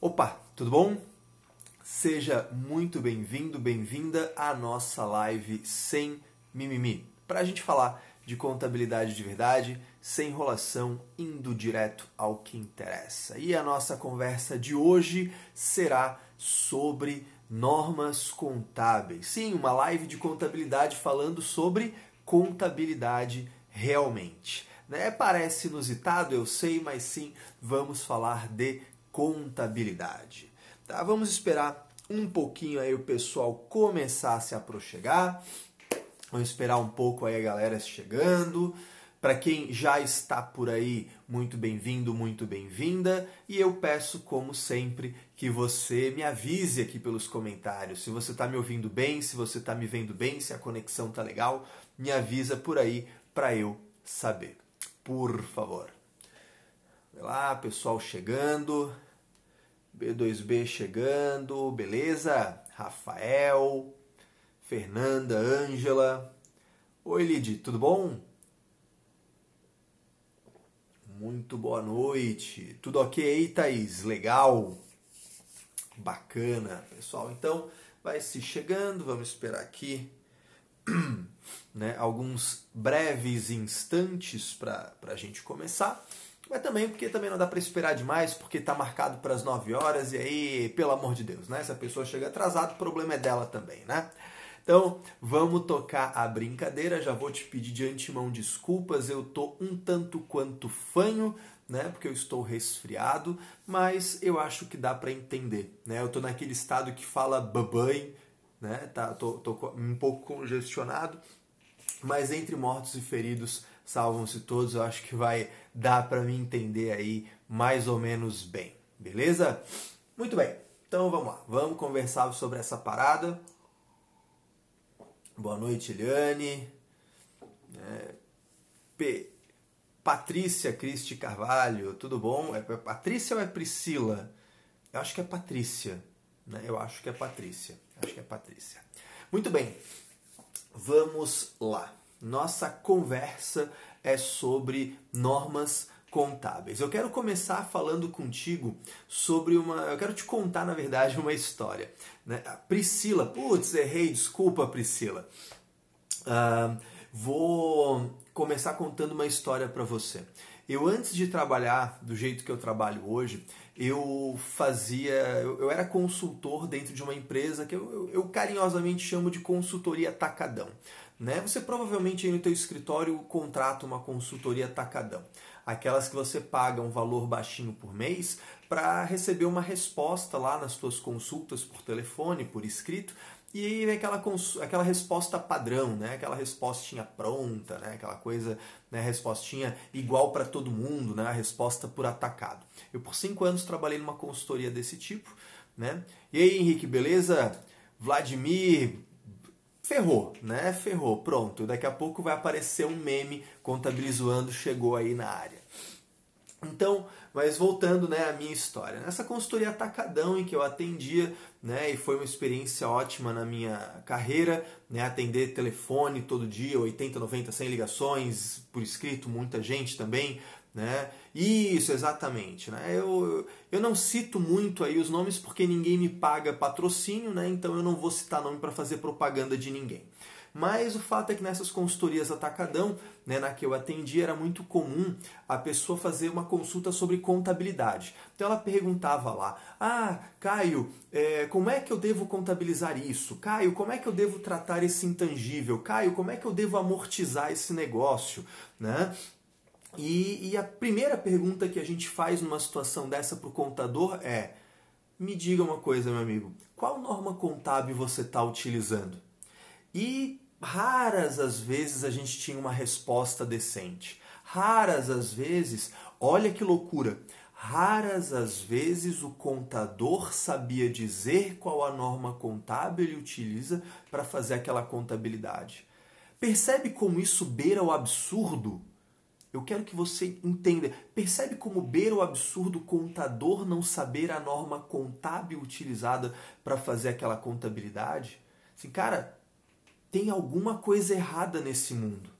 Opa, tudo bom? Seja muito bem-vindo, bem-vinda à nossa live sem mimimi. Para a gente falar de contabilidade de verdade, sem enrolação, indo direto ao que interessa. E a nossa conversa de hoje será sobre normas contábeis. Sim, uma live de contabilidade falando sobre contabilidade realmente. Né? Parece inusitado, eu sei, mas sim, vamos falar de contabilidade. Tá? Vamos esperar um pouquinho aí o pessoal começar a se aproximar. Vamos esperar um pouco aí a galera chegando. Para quem já está por aí, muito bem-vindo, muito bem-vinda. E eu peço, como sempre, que você me avise aqui pelos comentários se você está me ouvindo bem, se você está me vendo bem, se a conexão tá legal. Me avisa por aí para eu saber. Por favor. Vai lá, pessoal chegando. B2B chegando, beleza? Rafael, Fernanda, Ângela. Oi, Lid, tudo bom? Muito boa noite. Tudo ok, Thaís? Legal? Bacana, pessoal. Então, vai se chegando, vamos esperar aqui né, alguns breves instantes para a gente começar. Mas também porque também não dá para esperar demais, porque está marcado para as 9 horas, e aí, pelo amor de Deus, né? Se a pessoa chega atrasada, o problema é dela também, né? Então, vamos tocar a brincadeira. Já vou te pedir de antemão desculpas, eu tô um tanto quanto fanho, né? Porque eu estou resfriado, mas eu acho que dá para entender, né? Eu tô naquele estado que fala babai, né? Tá, tô, tô um pouco congestionado, mas entre mortos e feridos salvam-se todos. Eu acho que vai dar para mim entender aí mais ou menos bem, beleza? Muito bem. Então vamos lá, vamos conversar sobre essa parada. Boa noite, Eliane. É, P. Patrícia Cristi Carvalho, tudo bom? É Patrícia ou é Priscila? Eu acho que é Patrícia. Né? Eu acho que é Patrícia. Acho que é Patrícia. Muito bem, vamos lá. Nossa conversa é sobre normas contábeis. Eu quero começar falando contigo sobre uma. Eu quero te contar, na verdade, uma história. Né? A Priscila, putz, errei, desculpa, Priscila. Uh, vou começar contando uma história para você. Eu, antes de trabalhar do jeito que eu trabalho hoje, eu fazia. Eu, era consultor dentro de uma empresa que eu, eu, eu carinhosamente chamo de consultoria tacadão. Né? Você provavelmente aí no teu escritório contrata uma consultoria tacadão, aquelas que você paga um valor baixinho por mês para receber uma resposta lá nas suas consultas por telefone, por escrito, e aquela, aquela resposta padrão, né? aquela respostinha pronta, né? aquela coisa, né? respostinha igual para todo mundo, né? a resposta por atacado. Eu por cinco anos trabalhei numa consultoria desse tipo. Né? E aí, Henrique, beleza? Vladimir, ferrou, né? Ferrou, pronto. Daqui a pouco vai aparecer um meme contabilizando chegou aí na área. Então, mas voltando né, à minha história. Nessa consultoria atacadão em que eu atendia, né, e foi uma experiência ótima na minha carreira, né, atender telefone todo dia, 80, 90, 100 ligações por escrito, muita gente também, né? Isso, exatamente. Né? Eu, eu não cito muito aí os nomes porque ninguém me paga patrocínio, né? então eu não vou citar nome para fazer propaganda de ninguém. Mas o fato é que nessas consultorias atacadão, né, na que eu atendi, era muito comum a pessoa fazer uma consulta sobre contabilidade. Então ela perguntava lá: Ah, Caio, é, como é que eu devo contabilizar isso? Caio, como é que eu devo tratar esse intangível? Caio, como é que eu devo amortizar esse negócio? Né? E, e a primeira pergunta que a gente faz numa situação dessa para o contador é: me diga uma coisa, meu amigo, qual norma contábil você está utilizando? E raras as vezes a gente tinha uma resposta decente. Raras as vezes, olha que loucura, raras as vezes o contador sabia dizer qual a norma contábil ele utiliza para fazer aquela contabilidade. Percebe como isso beira o absurdo? Eu quero que você entenda. Percebe como beira o absurdo contador não saber a norma contábil utilizada para fazer aquela contabilidade? Assim, cara, tem alguma coisa errada nesse mundo.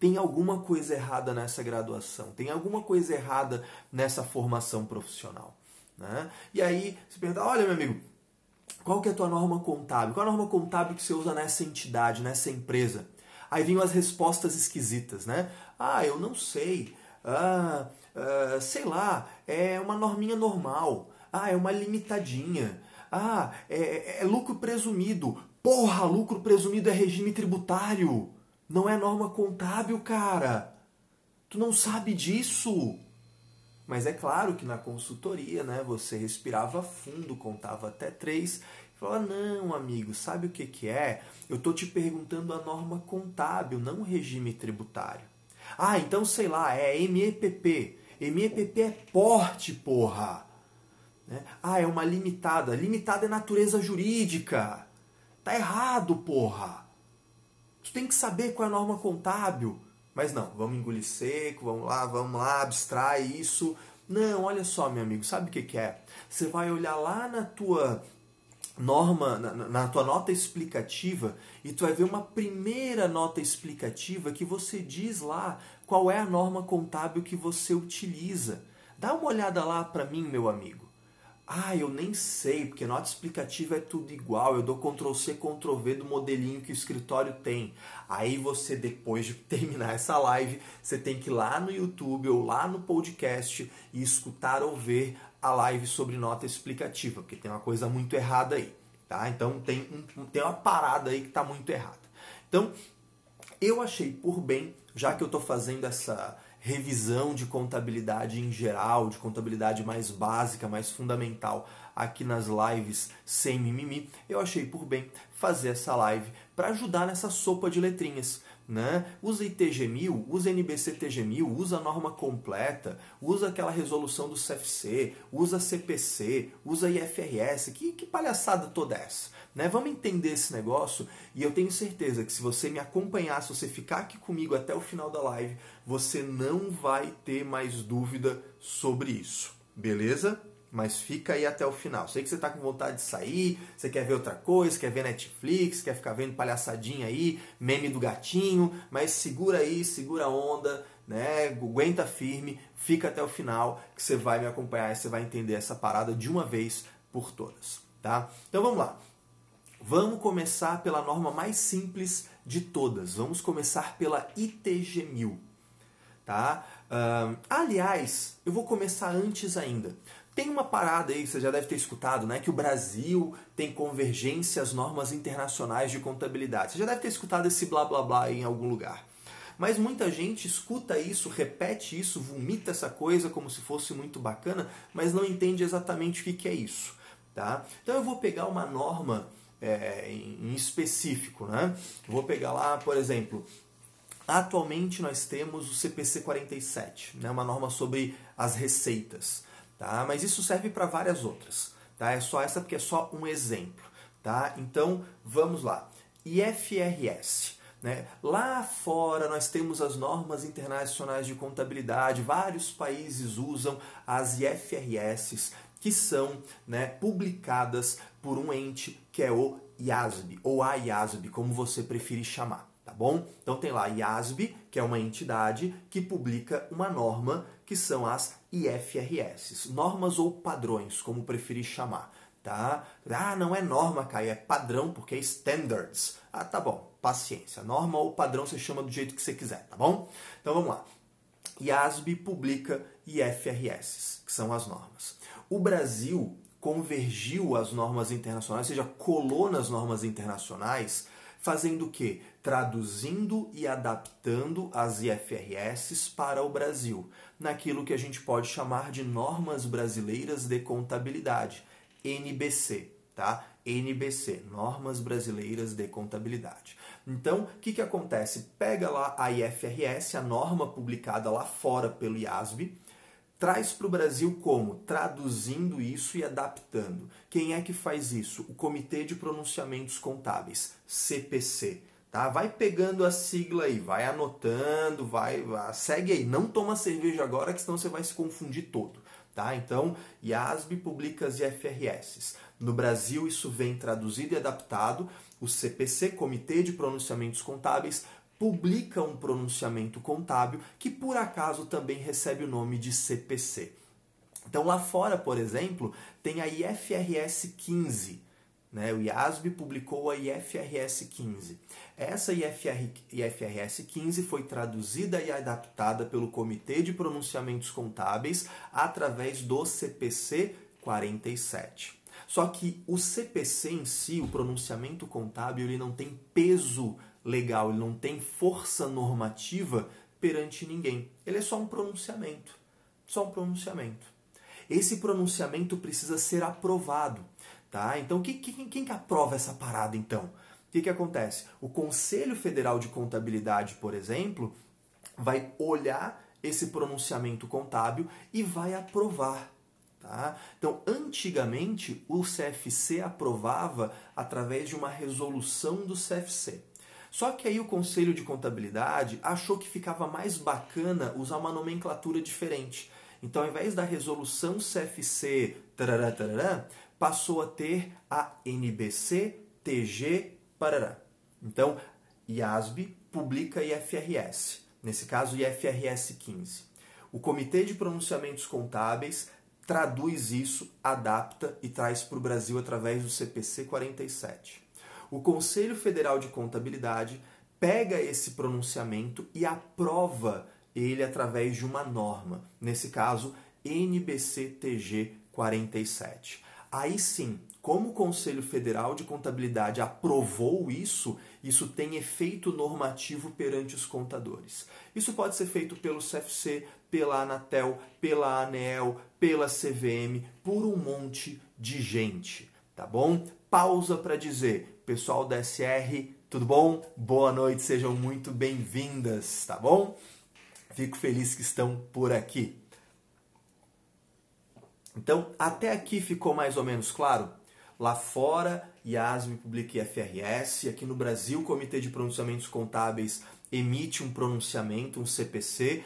Tem alguma coisa errada nessa graduação. Tem alguma coisa errada nessa formação profissional. Né? E aí você pergunta, olha meu amigo, qual que é a tua norma contábil? Qual é a norma contábil que você usa nessa entidade, nessa empresa? Aí vinham as respostas esquisitas, né? Ah, eu não sei. Ah, ah, sei lá, é uma norminha normal. Ah, é uma limitadinha. Ah, é, é lucro presumido. Porra, lucro presumido é regime tributário. Não é norma contábil, cara. Tu não sabe disso. Mas é claro que na consultoria, né, você respirava fundo, contava até três e falava: Não, amigo, sabe o que, que é? Eu estou te perguntando a norma contábil, não o regime tributário. Ah, então sei lá, é MEPP. MEPP é porte, porra. Né? Ah, é uma limitada. Limitada é natureza jurídica. Tá errado, porra. Tu tem que saber qual é a norma contábil. Mas não, vamos engolir seco, vamos lá, vamos lá, abstrai isso. Não, olha só, meu amigo, sabe o que, que é? Você vai olhar lá na tua norma, na, na, tua nota explicativa, e tu vai ver uma primeira nota explicativa que você diz lá qual é a norma contábil que você utiliza. Dá uma olhada lá para mim, meu amigo. Ah, eu nem sei, porque nota explicativa é tudo igual. Eu dou Ctrl C, Ctrl V do modelinho que o escritório tem. Aí você, depois de terminar essa live, você tem que ir lá no YouTube ou lá no podcast e escutar ou ver a live sobre nota explicativa, porque tem uma coisa muito errada aí. Tá? Então tem, um, tem uma parada aí que está muito errada. Então, eu achei por bem, já que eu estou fazendo essa revisão de contabilidade em geral, de contabilidade mais básica, mais fundamental aqui nas lives sem mimimi, eu achei por bem fazer essa live para ajudar nessa sopa de letrinhas. Né? Usa ITG1000, usa NBC-TG1000, usa a norma completa, usa aquela resolução do CFC, usa CPC, usa IFRS. Que, que palhaçada toda é essa? Né? Vamos entender esse negócio e eu tenho certeza que se você me acompanhar, se você ficar aqui comigo até o final da live, você não vai ter mais dúvida sobre isso. Beleza? Mas fica aí até o final. Sei que você está com vontade de sair, você quer ver outra coisa, quer ver Netflix, quer ficar vendo palhaçadinha aí, meme do gatinho, mas segura aí, segura a onda, né? Aguenta firme, fica até o final que você vai me acompanhar e você vai entender essa parada de uma vez por todas, tá? Então vamos lá. Vamos começar pela norma mais simples de todas. Vamos começar pela ITG 1000. Tá? Uh, aliás, eu vou começar antes ainda. Tem uma parada aí, você já deve ter escutado, né? Que o Brasil tem convergência às normas internacionais de contabilidade. Você já deve ter escutado esse blá blá blá em algum lugar. Mas muita gente escuta isso, repete isso, vomita essa coisa como se fosse muito bacana, mas não entende exatamente o que, é isso. Tá? Então eu vou pegar uma norma é, em específico. Né? Vou pegar lá, por exemplo, atualmente nós temos o CPC 47, né? uma norma sobre as receitas. Tá? Mas isso serve para várias outras. Tá? É só essa porque é só um exemplo. Tá? Então vamos lá. IFRS. Né? Lá fora nós temos as normas internacionais de contabilidade, vários países usam as IFRS, que são né, publicadas por um ente que é o IASB, ou a IASB, como você preferir chamar, tá bom? Então tem lá a IASB, que é uma entidade que publica uma norma que são as IFRS, normas ou padrões, como preferir chamar, tá? Ah, não é norma, Caio, é padrão, porque é standards. Ah, tá bom, paciência. Norma ou padrão você chama do jeito que você quiser, tá bom? Então vamos lá. IASB publica IFRS, que são as normas. O Brasil convergiu às normas internacionais, ou seja, colou nas normas internacionais, fazendo o quê? Traduzindo e adaptando as IFRS para o Brasil, naquilo que a gente pode chamar de normas brasileiras de contabilidade, NBC, tá? NBC, Normas Brasileiras de Contabilidade. Então, o que, que acontece? Pega lá a IFRS, a norma publicada lá fora pelo IASB, traz para o Brasil como? Traduzindo isso e adaptando. Quem é que faz isso? O Comitê de Pronunciamentos Contábeis, CPC. Tá? Vai pegando a sigla aí, vai anotando, vai, vai segue aí. Não toma cerveja agora, que senão você vai se confundir todo. Tá? Então, IASB publica as IFRS. No Brasil, isso vem traduzido e adaptado. O CPC, Comitê de Pronunciamentos Contábeis, publica um pronunciamento contábil que por acaso também recebe o nome de CPC. Então lá fora, por exemplo, tem a IFRS 15. Né? O IASB publicou a IFRS 15. Essa IFR, IFRS 15 foi traduzida e adaptada pelo Comitê de Pronunciamentos Contábeis através do CPC 47. Só que o CPC em si, o pronunciamento contábil, ele não tem peso legal, ele não tem força normativa perante ninguém. Ele é só um pronunciamento. Só um pronunciamento. Esse pronunciamento precisa ser aprovado. Tá? Então, quem, quem, que aprova essa parada então? O que, que acontece? O Conselho Federal de Contabilidade, por exemplo, vai olhar esse pronunciamento contábil e vai aprovar. Tá? Então, antigamente, o CFC aprovava através de uma resolução do CFC. Só que aí o Conselho de Contabilidade achou que ficava mais bacana usar uma nomenclatura diferente. Então, ao invés da resolução CFC, tarará, tarará, passou a ter a NBC TG parará. Então, IASB publica IFRS, nesse caso IFRS 15. O Comitê de Pronunciamentos Contábeis traduz isso, adapta e traz para o Brasil através do CPC 47. O Conselho Federal de Contabilidade pega esse pronunciamento e aprova ele através de uma norma, nesse caso NBCTG 47. Aí sim, como o Conselho Federal de Contabilidade aprovou isso, isso tem efeito normativo perante os contadores. Isso pode ser feito pelo CFC, pela Anatel, pela ANEEL, pela CVM, por um monte de gente, tá bom? Pausa para dizer, pessoal da SR, tudo bom? Boa noite, sejam muito bem-vindas, tá bom? Fico feliz que estão por aqui. Então, até aqui ficou mais ou menos claro? Lá fora, IASM publica IFRS, aqui no Brasil, o Comitê de Pronunciamentos Contábeis emite um pronunciamento, um CPC,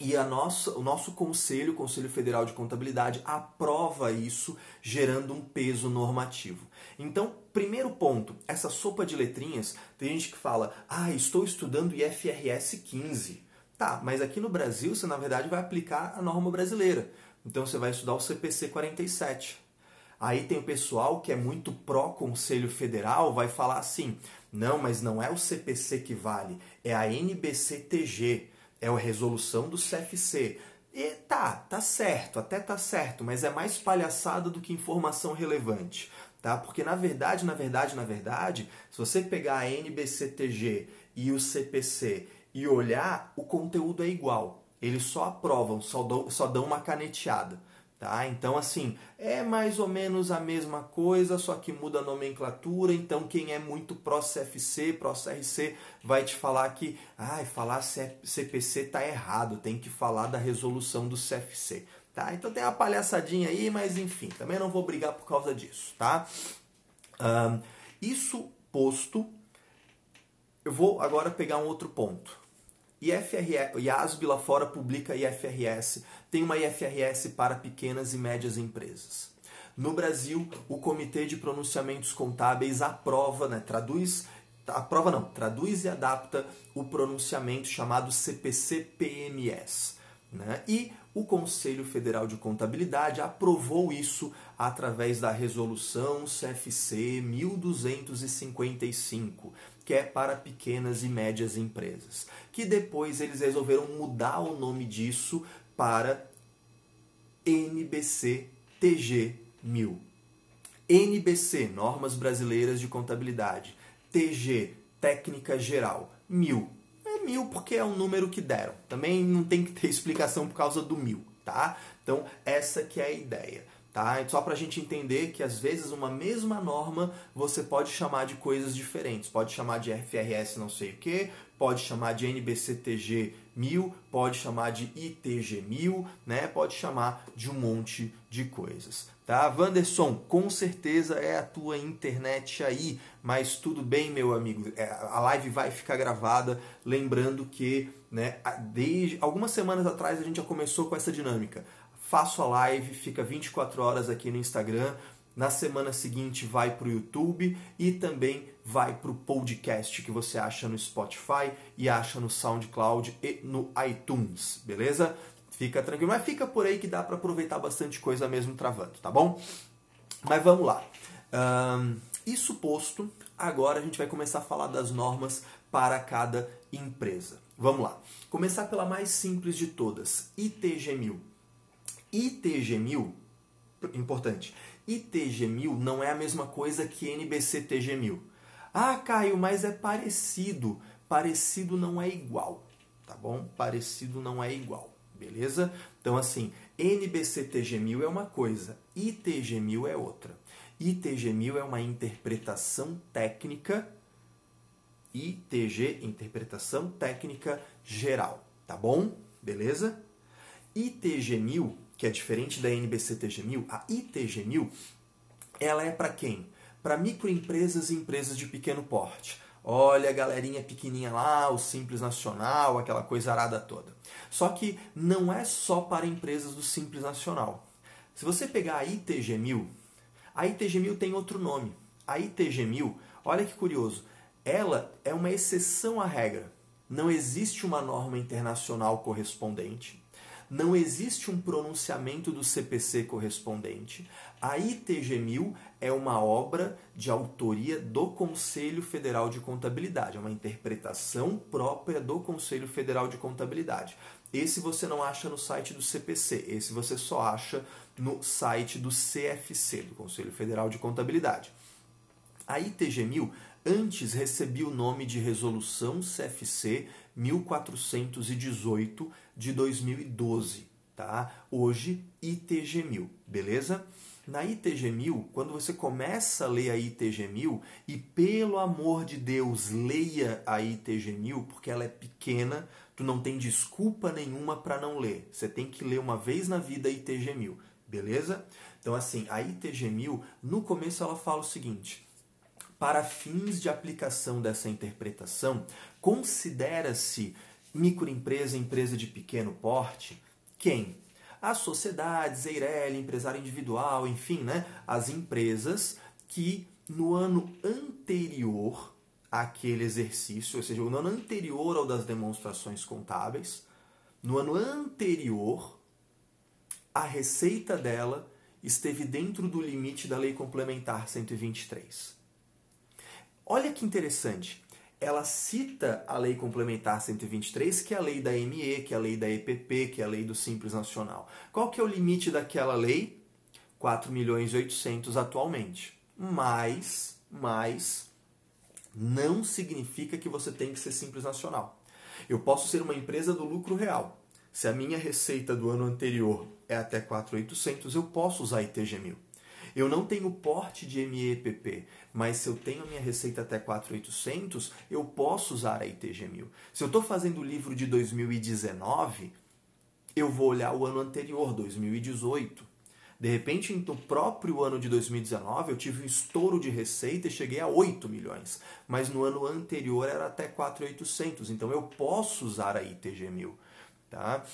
e a nossa, o nosso conselho, o Conselho Federal de Contabilidade, aprova isso, gerando um peso normativo. Então, primeiro ponto, essa sopa de letrinhas, tem gente que fala, ah, estou estudando IFRS 15. Tá, mas aqui no Brasil você na verdade vai aplicar a norma brasileira. Então você vai estudar o CPC 47. Aí tem o pessoal que é muito pró-Conselho Federal, vai falar assim: não, mas não é o CPC que vale, é a NBCTG, é a resolução do CFC. E tá, tá certo, até tá certo, mas é mais palhaçada do que informação relevante. Tá? Porque na verdade, na verdade, na verdade, se você pegar a NBCTG e o CPC e olhar, o conteúdo é igual. Eles só aprovam, só dão, só dão uma caneteada. Tá? Então, assim, é mais ou menos a mesma coisa, só que muda a nomenclatura. Então, quem é muito pró-CFC, pró-CRC, vai te falar que ah, falar CPC tá errado, tem que falar da resolução do CFC. Tá? Então, tem uma palhaçadinha aí, mas enfim, também não vou brigar por causa disso. Tá? Um, isso posto, eu vou agora pegar um outro ponto. IFRS, IASB lá fora publica IFRS, tem uma IFRS para pequenas e médias empresas. No Brasil, o Comitê de Pronunciamentos Contábeis aprova, né, traduz, aprova não, traduz e adapta o pronunciamento chamado CPC-PMS. Né? E o Conselho Federal de Contabilidade aprovou isso através da resolução CFC 1255, que é para pequenas e médias empresas. Que depois eles resolveram mudar o nome disso para NBC TG 1000. NBC, Normas Brasileiras de Contabilidade. TG, Técnica Geral, 1000. É mil porque é um número que deram. Também não tem que ter explicação por causa do mil, tá? Então, essa que é a ideia. Tá? Só para a gente entender que às vezes uma mesma norma você pode chamar de coisas diferentes. Pode chamar de FRS não sei o que, pode chamar de NBCTG 1000, pode chamar de ITG 1000, né? pode chamar de um monte de coisas. Tá? Wanderson, com certeza é a tua internet aí, mas tudo bem, meu amigo. É, a live vai ficar gravada. Lembrando que né, desde algumas semanas atrás a gente já começou com essa dinâmica faço a live, fica 24 horas aqui no Instagram. Na semana seguinte vai para o YouTube e também vai para o podcast que você acha no Spotify e acha no SoundCloud e no iTunes, beleza? Fica tranquilo, mas fica por aí que dá para aproveitar bastante coisa mesmo travando, tá bom? Mas vamos lá. Um, isso posto, agora a gente vai começar a falar das normas para cada empresa. Vamos lá. Começar pela mais simples de todas, ITG1000. ITG1000, importante, ITG1000 não é a mesma coisa que NBCTG1000. Ah, Caio, mas é parecido. Parecido não é igual, tá bom? Parecido não é igual, beleza? Então, assim, NBCTG1000 é uma coisa, ITG1000 é outra. ITG1000 é uma interpretação técnica ITG, interpretação técnica geral, tá bom? Beleza? ITG1000, que é diferente da NBCTG1000, a ITG1000, ela é para quem? Para microempresas e empresas de pequeno porte. Olha a galerinha pequenininha lá, o Simples Nacional, aquela coisa arada toda. Só que não é só para empresas do Simples Nacional. Se você pegar a ITG1000, a ITG1000 tem outro nome. A ITG1000, olha que curioso, ela é uma exceção à regra. Não existe uma norma internacional correspondente, não existe um pronunciamento do CPC correspondente. A ITG 1000 é uma obra de autoria do Conselho Federal de Contabilidade, é uma interpretação própria do Conselho Federal de Contabilidade. Esse você não acha no site do CPC, esse você só acha no site do CFC, do Conselho Federal de Contabilidade. A ITG 1000 antes recebia o nome de Resolução CFC 1418 de 2012, tá? Hoje ITG 1000, beleza? Na ITG 1000, quando você começa a ler a ITG 1000 e pelo amor de Deus, leia a ITG 1000 porque ela é pequena, tu não tem desculpa nenhuma para não ler. Você tem que ler uma vez na vida a ITG 1000, beleza? Então assim, a ITG 1000, no começo ela fala o seguinte: para fins de aplicação dessa interpretação, considera-se microempresa, empresa de pequeno porte, quem? As sociedades, Eireli, empresário individual, enfim, né? as empresas que no ano anterior àquele exercício, ou seja, no ano anterior ao das demonstrações contábeis, no ano anterior, a receita dela esteve dentro do limite da Lei Complementar 123. Olha que interessante. Ela cita a Lei Complementar 123, que é a lei da ME, que é a lei da EPP, que é a lei do Simples Nacional. Qual que é o limite daquela lei? 4 milhões e 800 atualmente. Mas, mas, não significa que você tem que ser Simples Nacional. Eu posso ser uma empresa do lucro real. Se a minha receita do ano anterior é até 4.800, eu posso usar ITG 1000. Eu não tenho porte de MEPP, mas se eu tenho a minha receita até 4,800, eu posso usar a ITG 1000. Se eu estou fazendo o livro de 2019, eu vou olhar o ano anterior, 2018. De repente, no próprio ano de 2019, eu tive um estouro de receita e cheguei a 8 milhões. Mas no ano anterior era até 4,800. Então eu posso usar a ITG 1000. Tá?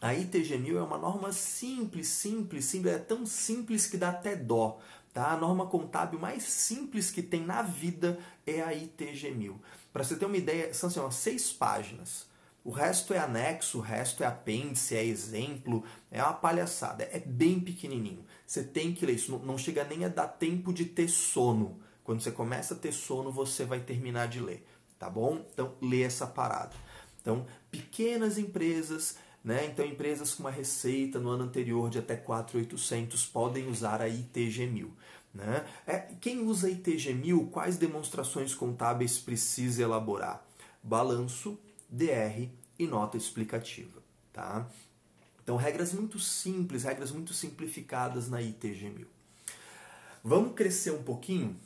A ITG1000 é uma norma simples, simples, simples, é tão simples que dá até dó. Tá? A norma contábil mais simples que tem na vida é a ITG1000. Para você ter uma ideia, são assim, ó, seis páginas. O resto é anexo, o resto é apêndice, é exemplo, é uma palhaçada. É bem pequenininho. Você tem que ler isso. Não chega nem a dar tempo de ter sono. Quando você começa a ter sono, você vai terminar de ler. Tá bom? Então, lê essa parada. Então, pequenas empresas né? Então, empresas com uma receita no ano anterior de até 4.800 podem usar a ITG 1000. Né? É, quem usa a ITG 1000, quais demonstrações contábeis precisa elaborar? Balanço, DR e nota explicativa. Tá? Então, regras muito simples, regras muito simplificadas na ITG 1000. Vamos crescer um pouquinho?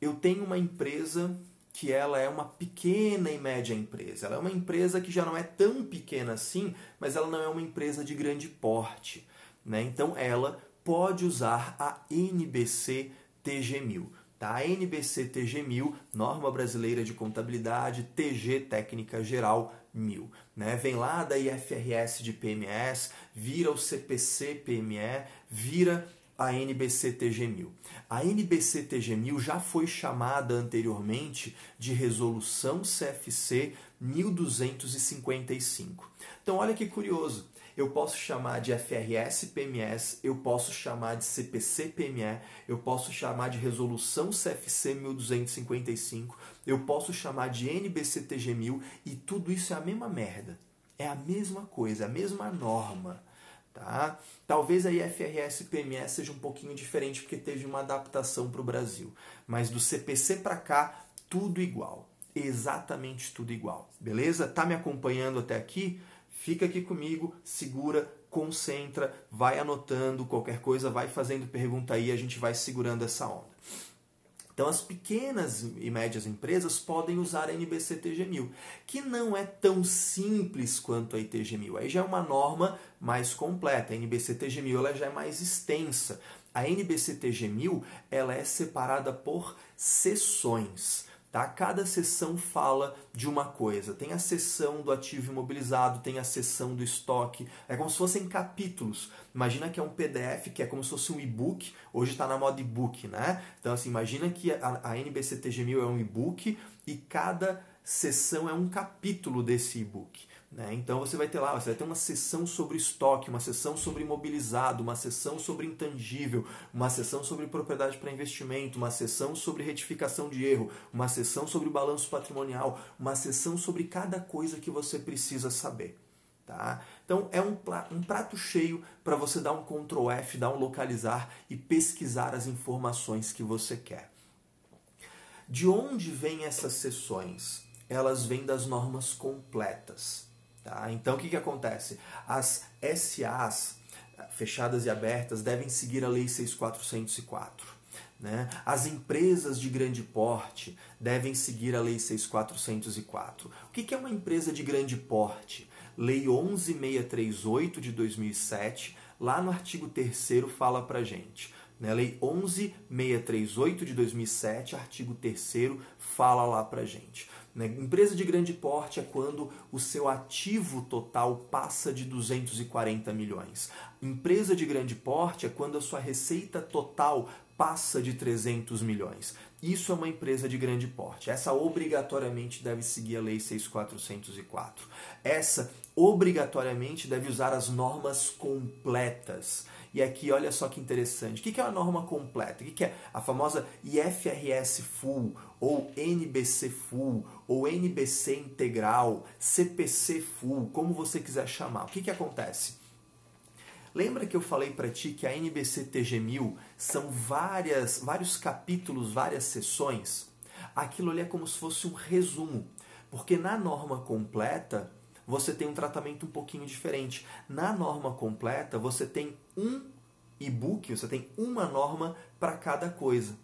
Eu tenho uma empresa que ela é uma pequena e média empresa. Ela é uma empresa que já não é tão pequena assim, mas ela não é uma empresa de grande porte. Né? Então ela pode usar a NBC TG1000. Tá? A NBC TG1000, Norma Brasileira de Contabilidade, TG Técnica Geral 1000. Né? Vem lá da IFRS de PMS, vira o CPC PME, vira a NBC-TG1000. A NBC-TG1000 já foi chamada anteriormente de Resolução CFC 1255. Então, olha que curioso. eu posso chamar de FRS PMS, eu posso chamar de CPC PME, eu posso chamar de resolução CFC 1255, eu posso chamar de NBCTG 1000 e tudo isso é a mesma merda. É a mesma coisa, é a mesma norma. Tá? Talvez a IFRS PME seja um pouquinho diferente porque teve uma adaptação para o Brasil, mas do CPC para cá, tudo igual. Exatamente tudo igual. Beleza? Tá me acompanhando até aqui? Fica aqui comigo, segura, concentra, vai anotando qualquer coisa, vai fazendo pergunta aí, a gente vai segurando essa onda. Então, as pequenas e médias empresas podem usar a NBC-TG1000, que não é tão simples quanto a ITG1000. Aí já é uma norma mais completa. A NBC-TG1000 ela já é mais extensa. A NBC-TG1000 ela é separada por sessões. Tá? Cada sessão fala de uma coisa. Tem a sessão do ativo imobilizado, tem a sessão do estoque. É como se fossem capítulos. Imagina que é um PDF, que é como se fosse um e-book. Hoje está na moda e-book, né? Então, assim, imagina que a, a NBCTG1000 é um e-book e cada sessão é um capítulo desse e-book. Né? Então você vai ter lá, você vai ter uma sessão sobre estoque, uma sessão sobre imobilizado, uma sessão sobre intangível, uma sessão sobre propriedade para investimento, uma sessão sobre retificação de erro, uma sessão sobre balanço patrimonial, uma sessão sobre cada coisa que você precisa saber. Tá? Então é um, um prato cheio para você dar um Ctrl F, dar um localizar e pesquisar as informações que você quer. De onde vêm essas sessões? Elas vêm das normas completas. Tá? Então o que, que acontece? As SAs fechadas e abertas devem seguir a Lei 6404. Né? As empresas de grande porte devem seguir a Lei 6404. O que, que é uma empresa de grande porte? Lei 11638 de 2007, lá no artigo 3 fala para gente. Né? Lei 11638 de 2007, artigo 3 fala lá para gente. Né? Empresa de grande porte é quando o seu ativo total passa de 240 milhões. Empresa de grande porte é quando a sua receita total passa de 300 milhões. Isso é uma empresa de grande porte. Essa obrigatoriamente deve seguir a Lei 6404. Essa obrigatoriamente deve usar as normas completas. E aqui, olha só que interessante. O que é a norma completa? O que é a famosa IFRS Full, ou NBC Full, ou NBC Integral, CPC Full, como você quiser chamar? O que, que acontece? Lembra que eu falei para ti que a NBC TG1000 são várias, vários capítulos, várias sessões? Aquilo ali é como se fosse um resumo, porque na norma completa você tem um tratamento um pouquinho diferente. Na norma completa, você tem um e-book, você tem uma norma para cada coisa.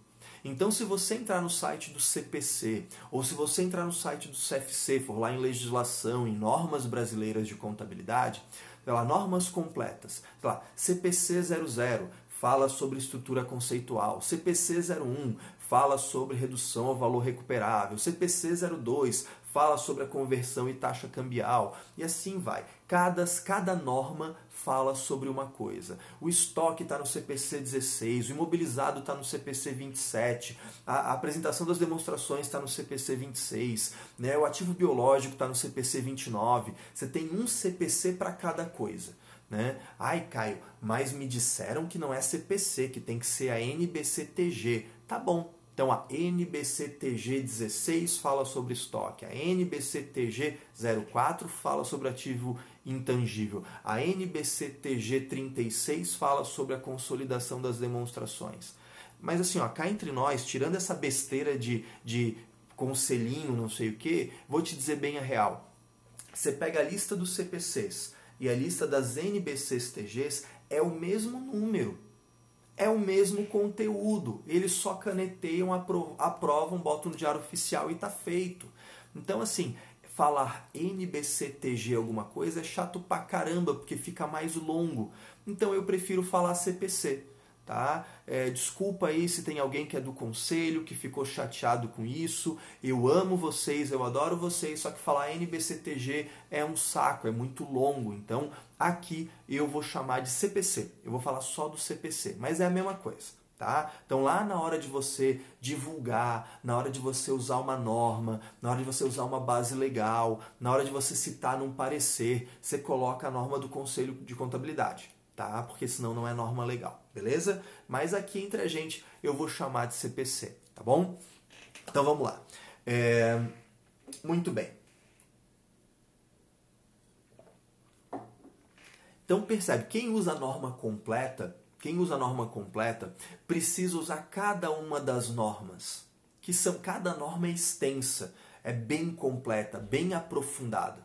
Então, se você entrar no site do CPC, ou se você entrar no site do CFC, for lá em legislação, em normas brasileiras de contabilidade, lá, normas completas, lá, CPC 00 fala sobre estrutura conceitual, CPC 01 fala sobre redução ao valor recuperável, CPC 02 fala sobre a conversão e taxa cambial, e assim vai. Cada, cada norma fala sobre uma coisa. O estoque está no CPC 16, o imobilizado está no CPC 27, a, a, apresentação das demonstrações está no CPC 26, né? o ativo biológico está no CPC 29. Você tem um CPC para cada coisa. Né? Ai, Caio, mas me disseram que não é CPC, que tem que ser a NBCTG. Tá bom, então a NBCTG16 fala sobre estoque, a NBCTG04 fala sobre ativo intangível, a NBCTG36 fala sobre a consolidação das demonstrações. Mas assim, ó, cá entre nós, tirando essa besteira de, de conselhinho, não sei o que, vou te dizer bem a real. Você pega a lista dos CPCs e a lista das NBCs-TGs, é o mesmo número é o mesmo conteúdo. Eles só caneteiam, aprovam, botam no diário oficial e está feito. Então, assim, falar NBCTG alguma coisa é chato pra caramba, porque fica mais longo. Então eu prefiro falar CPC tá? É, desculpa aí se tem alguém que é do conselho que ficou chateado com isso. Eu amo vocês, eu adoro vocês, só que falar NBCTG é um saco, é muito longo. Então aqui eu vou chamar de CPC. Eu vou falar só do CPC, mas é a mesma coisa. Tá? Então, lá na hora de você divulgar, na hora de você usar uma norma, na hora de você usar uma base legal, na hora de você citar num parecer, você coloca a norma do Conselho de Contabilidade, tá? Porque senão não é norma legal, beleza? Mas aqui entre a gente eu vou chamar de CPC, tá bom? Então vamos lá. É... Muito bem. Então percebe, quem usa a norma completa quem usa a norma completa precisa usar cada uma das normas, que são cada norma é extensa, é bem completa, bem aprofundada.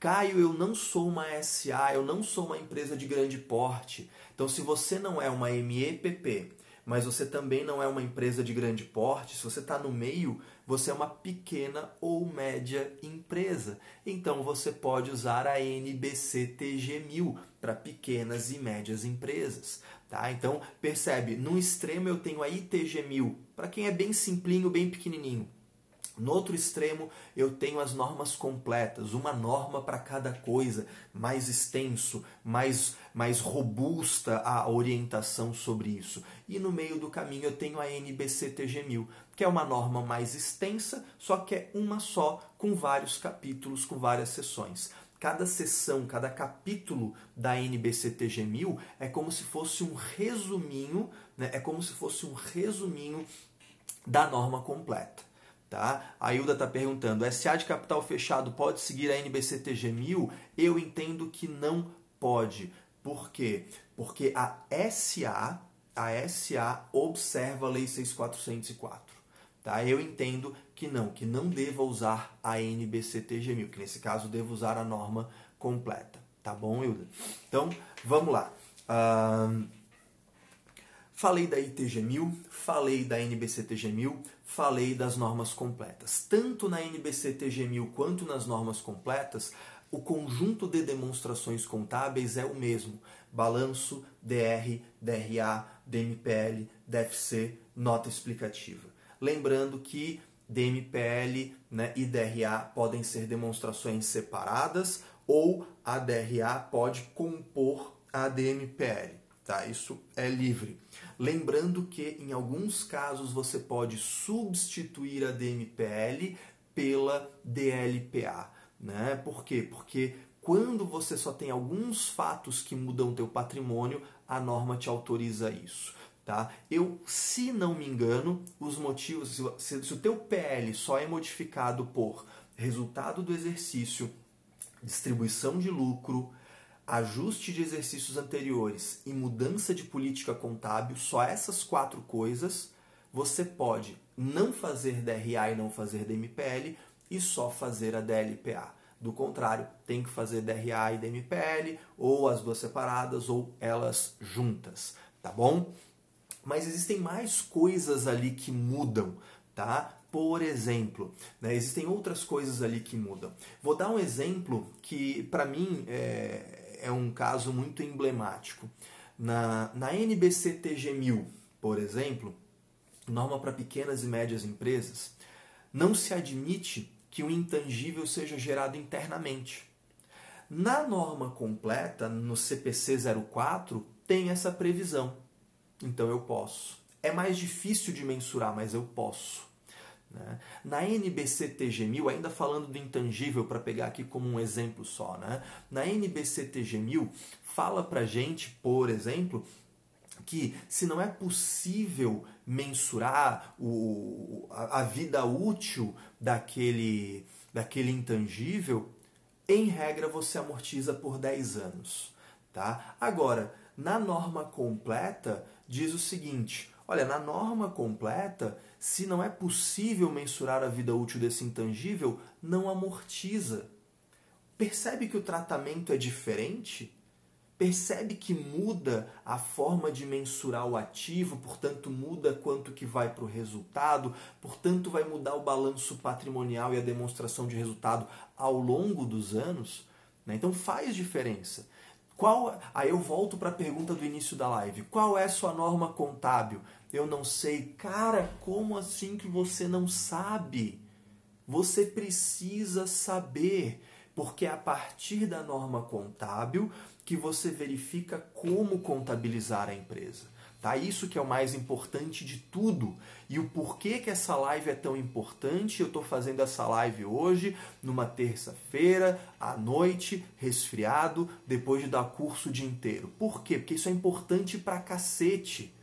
Caio, eu não sou uma SA, eu não sou uma empresa de grande porte. Então, se você não é uma MEPP, mas você também não é uma empresa de grande porte, se você está no meio, você é uma pequena ou média empresa. Então você pode usar a NBC TG1000 para pequenas e médias empresas. Tá? Então, percebe, no extremo eu tenho a ITG1000, para quem é bem simplinho, bem pequenininho. No outro extremo, eu tenho as normas completas, uma norma para cada coisa, mais extenso, mais, mais robusta a orientação sobre isso. E no meio do caminho, eu tenho a NBC TG1000, que é uma norma mais extensa, só que é uma só, com vários capítulos, com várias sessões cada sessão, cada capítulo da NBCTG 1000 é como se fosse um resuminho, né? é como se fosse um resuminho da norma completa. Tá? A Hilda está perguntando: SA de capital fechado pode seguir a NBCTG 1000? Eu entendo que não pode. Por quê? Porque a SA, a SA observa a Lei 6404. Tá? Eu entendo que não, que não deva usar a NBCTG1000, que nesse caso devo usar a norma completa. Tá bom, Hilda? Então, vamos lá. Uh, falei da ITG1000, falei da NBCTG1000, falei das normas completas. Tanto na NBCTG1000 quanto nas normas completas, o conjunto de demonstrações contábeis é o mesmo. Balanço, DR, DRA, DMPL, DFC, nota explicativa. Lembrando que DMPL né, e DRA podem ser demonstrações separadas ou a DRA pode compor a DMPL. Tá? Isso é livre. Lembrando que em alguns casos você pode substituir a DMPL pela DLPA. Né? Por quê? Porque quando você só tem alguns fatos que mudam teu patrimônio, a norma te autoriza isso. Tá? Eu, se não me engano, os motivos, se, se o teu PL só é modificado por resultado do exercício, distribuição de lucro, ajuste de exercícios anteriores e mudança de política contábil, só essas quatro coisas, você pode não fazer DRA e não fazer DMPL e só fazer a DLPA. Do contrário, tem que fazer DRA e DMPL, ou as duas separadas, ou elas juntas, tá bom? Mas existem mais coisas ali que mudam, tá? Por exemplo, né, existem outras coisas ali que mudam. Vou dar um exemplo que, para mim, é, é, um caso muito emblemático. Na, na NBCTG 1000, por exemplo, norma para pequenas e médias empresas, não se admite que o intangível seja gerado internamente. Na norma completa, no CPC 04, tem essa previsão então eu posso. É mais difícil de mensurar, mas eu posso. Né? Na NBCTG 1000, ainda falando do intangível, para pegar aqui como um exemplo só, né? na NBCTG 1000, fala para gente, por exemplo, que se não é possível mensurar o, a, a vida útil daquele, daquele intangível, em regra você amortiza por 10 anos. Tá? Agora, na norma completa, diz o seguinte: olha, na norma completa, se não é possível mensurar a vida útil desse intangível, não amortiza. Percebe que o tratamento é diferente? Percebe que muda a forma de mensurar o ativo, portanto, muda quanto que vai para o resultado, portanto, vai mudar o balanço patrimonial e a demonstração de resultado ao longo dos anos? Né? Então faz diferença. Qual, aí eu volto para a pergunta do início da live. Qual é sua norma contábil? Eu não sei. Cara, como assim que você não sabe? Você precisa saber, porque é a partir da norma contábil que você verifica como contabilizar a empresa. Tá? Isso que é o mais importante de tudo. E o porquê que essa live é tão importante, eu estou fazendo essa live hoje, numa terça-feira, à noite, resfriado, depois de dar curso o dia inteiro. Por quê? Porque isso é importante pra cacete.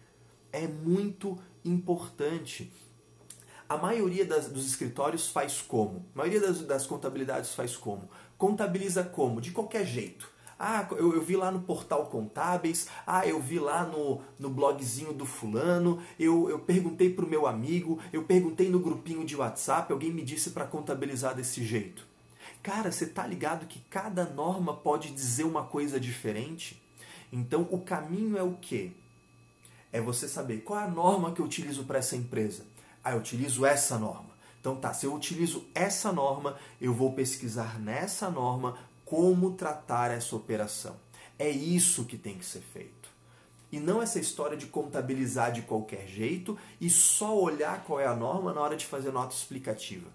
É muito importante. A maioria das, dos escritórios faz como? A maioria das, das contabilidades faz como? Contabiliza como? De qualquer jeito ah, eu, eu vi lá no portal Contábeis. Ah, eu vi lá no, no blogzinho do fulano. Eu, eu perguntei para o meu amigo. Eu perguntei no grupinho de WhatsApp. Alguém me disse para contabilizar desse jeito. Cara, você tá ligado que cada norma pode dizer uma coisa diferente? Então, o caminho é o quê? É você saber qual é a norma que eu utilizo para essa empresa. Ah, eu utilizo essa norma. Então tá, se eu utilizo essa norma, eu vou pesquisar nessa norma como tratar essa operação. É isso que tem que ser feito. E não essa história de contabilizar de qualquer jeito e só olhar qual é a norma na hora de fazer nota explicativa.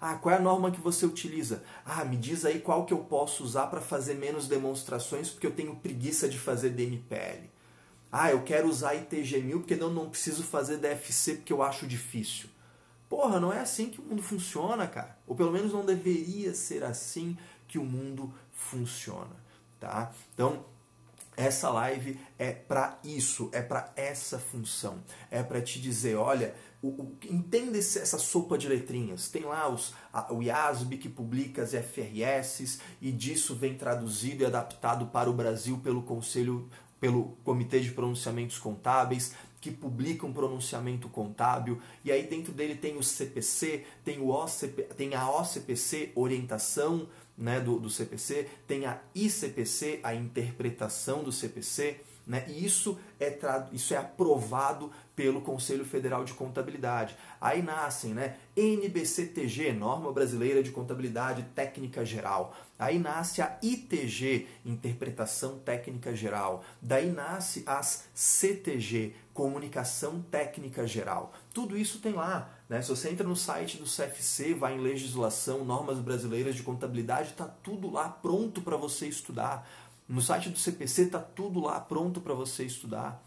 Ah, qual é a norma que você utiliza? Ah, me diz aí qual que eu posso usar para fazer menos demonstrações porque eu tenho preguiça de fazer DMPL. Ah, eu quero usar ITG 1000 porque não, não preciso fazer DFC porque eu acho difícil. Porra, não é assim que o mundo funciona, cara. Ou pelo menos não deveria ser assim que o mundo funciona, tá? Então, essa live é para isso, é para essa função, é para te dizer, olha, o, o, entenda essa sopa de letrinhas. Tem lá os, a, o IASB que publica as FRS e disso vem traduzido e adaptado para o Brasil pelo Conselho, pelo Comitê de Pronunciamentos Contábeis que publica um pronunciamento contábil, e aí dentro dele tem o CPC, tem, o OCP, tem a OCPC, orientação né, do, do CPC, tem a ICPC, a interpretação do CPC, né, e isso é, isso é aprovado pelo Conselho Federal de Contabilidade. Aí nascem né, NBCTG, Norma Brasileira de Contabilidade Técnica Geral. Aí nasce a ITG, Interpretação Técnica Geral. Daí nasce as CTG, Comunicação Técnica Geral. Tudo isso tem lá. Né? Se você entra no site do CFC, vai em legislação, normas brasileiras de contabilidade, está tudo lá pronto para você estudar. No site do CPC está tudo lá pronto para você estudar.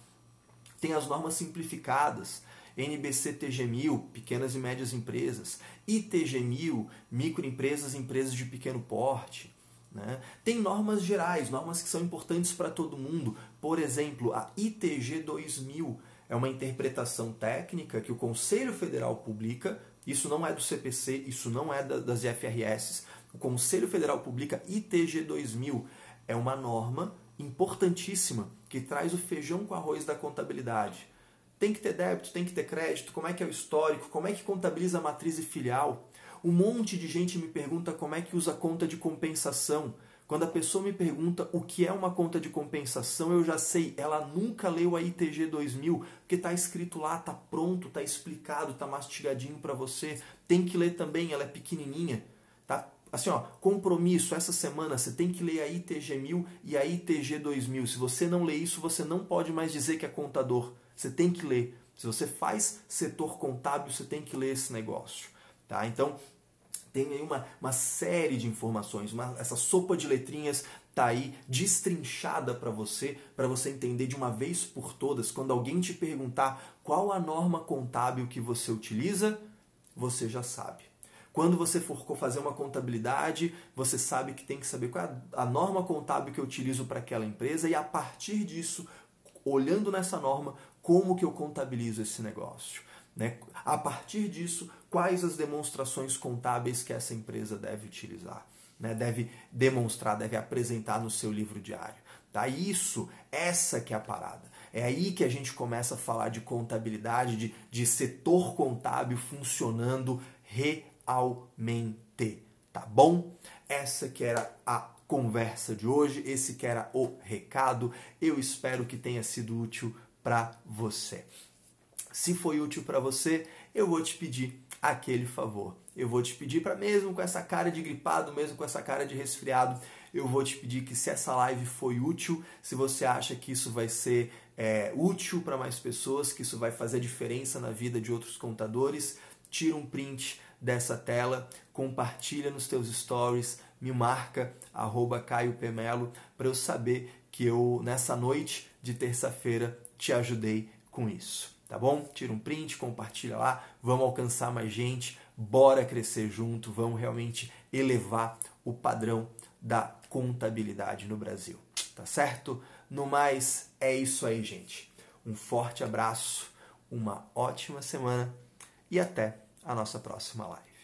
Tem as normas simplificadas. NBC TG1000, pequenas e médias empresas. ITG1000, microempresas e empresas de pequeno porte. Né? Tem normas gerais, normas que são importantes para todo mundo. Por exemplo, a ITG 2000 é uma interpretação técnica que o Conselho Federal publica. Isso não é do CPC, isso não é das IFRS. O Conselho Federal publica ITG 2000 é uma norma importantíssima que traz o feijão com arroz da contabilidade. Tem que ter débito, tem que ter crédito, como é que é o histórico, como é que contabiliza a matriz e filial. Um monte de gente me pergunta como é que usa conta de compensação. Quando a pessoa me pergunta o que é uma conta de compensação, eu já sei, ela nunca leu a ITG 2000, porque está escrito lá, está pronto, está explicado, está mastigadinho para você. Tem que ler também, ela é pequenininha, tá? Assim, ó, compromisso, essa semana você tem que ler a ITG 1000 e a ITG 2000. Se você não lê isso, você não pode mais dizer que é contador. Você tem que ler. Se você faz setor contábil, você tem que ler esse negócio. Tá? Então, tem aí uma, uma série de informações, uma, essa sopa de letrinhas tá aí destrinchada para você, para você entender de uma vez por todas. Quando alguém te perguntar qual a norma contábil que você utiliza, você já sabe. Quando você for fazer uma contabilidade, você sabe que tem que saber qual é a norma contábil que eu utilizo para aquela empresa e a partir disso, olhando nessa norma, como que eu contabilizo esse negócio. Né? A partir disso, quais as demonstrações contábeis que essa empresa deve utilizar, né? deve demonstrar, deve apresentar no seu livro diário. Tá? Isso, essa que é a parada. É aí que a gente começa a falar de contabilidade, de, de setor contábil funcionando realmente aumente, tá bom? Essa que era a conversa de hoje, esse que era o recado. Eu espero que tenha sido útil para você. Se foi útil para você, eu vou te pedir aquele favor. Eu vou te pedir para mesmo com essa cara de gripado, mesmo com essa cara de resfriado, eu vou te pedir que se essa live foi útil, se você acha que isso vai ser é, útil para mais pessoas, que isso vai fazer diferença na vida de outros contadores, tira um print dessa tela, compartilha nos teus stories, me marca arroba Caio Pemelo para eu saber que eu nessa noite de terça-feira te ajudei com isso, tá bom? Tira um print, compartilha lá, vamos alcançar mais gente, bora crescer junto, vamos realmente elevar o padrão da contabilidade no Brasil, tá certo? No mais, é isso aí, gente. Um forte abraço, uma ótima semana e até a nossa próxima live.